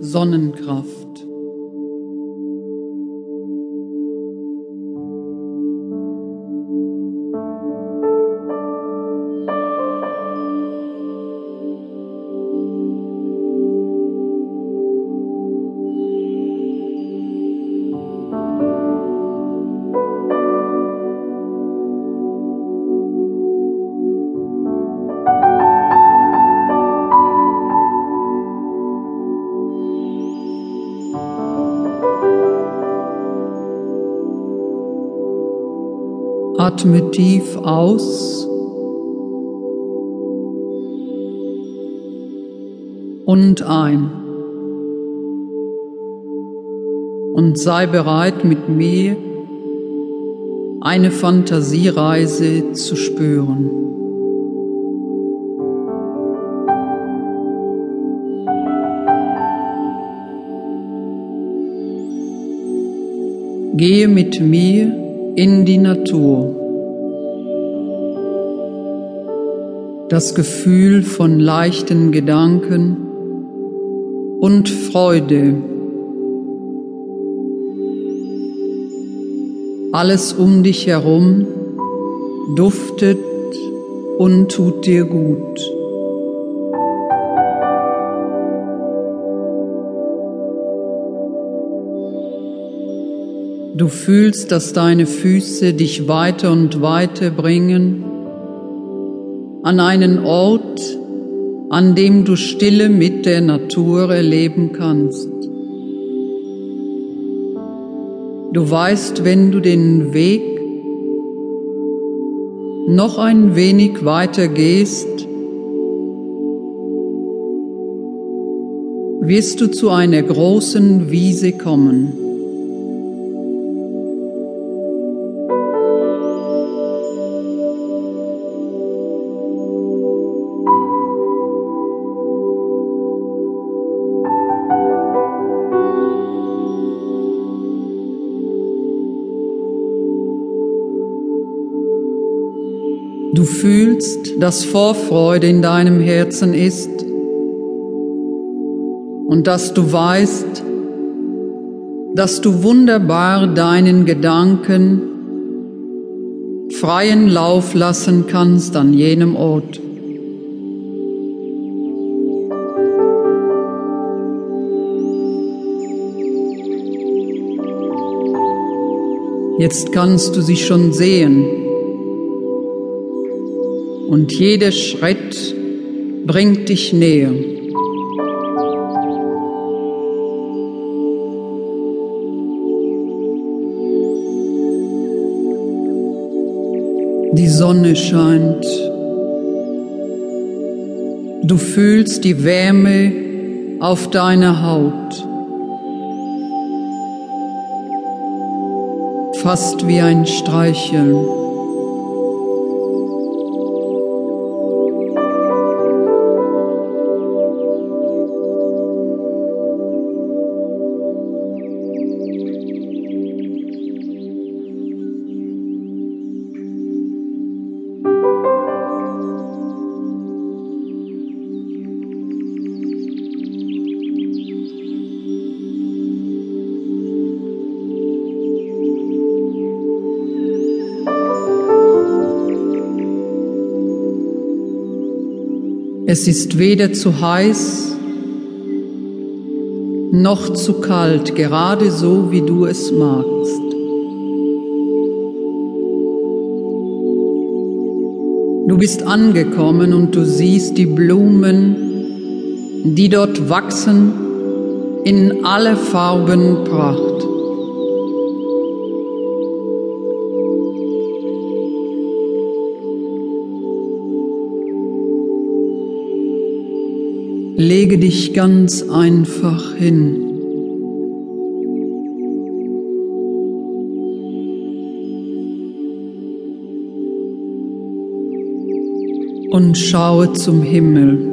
Sonnenkraft. Atme tief aus und ein. Und sei bereit, mit mir eine Fantasiereise zu spüren. Gehe mit mir in die Natur. Das Gefühl von leichten Gedanken und Freude. Alles um dich herum duftet und tut dir gut. Du fühlst, dass deine Füße dich weiter und weiter bringen an einen Ort, an dem du Stille mit der Natur erleben kannst. Du weißt, wenn du den Weg noch ein wenig weiter gehst, wirst du zu einer großen Wiese kommen. Du fühlst, dass Vorfreude in deinem Herzen ist und dass du weißt, dass du wunderbar deinen Gedanken freien Lauf lassen kannst an jenem Ort. Jetzt kannst du sie schon sehen und jeder Schritt bringt dich näher. Die Sonne scheint. Du fühlst die Wärme auf deiner Haut. Fast wie ein Streicheln. Es ist weder zu heiß noch zu kalt, gerade so, wie du es magst. Du bist angekommen und du siehst die Blumen, die dort wachsen, in alle Farben Pracht. Lege dich ganz einfach hin. Und schaue zum Himmel.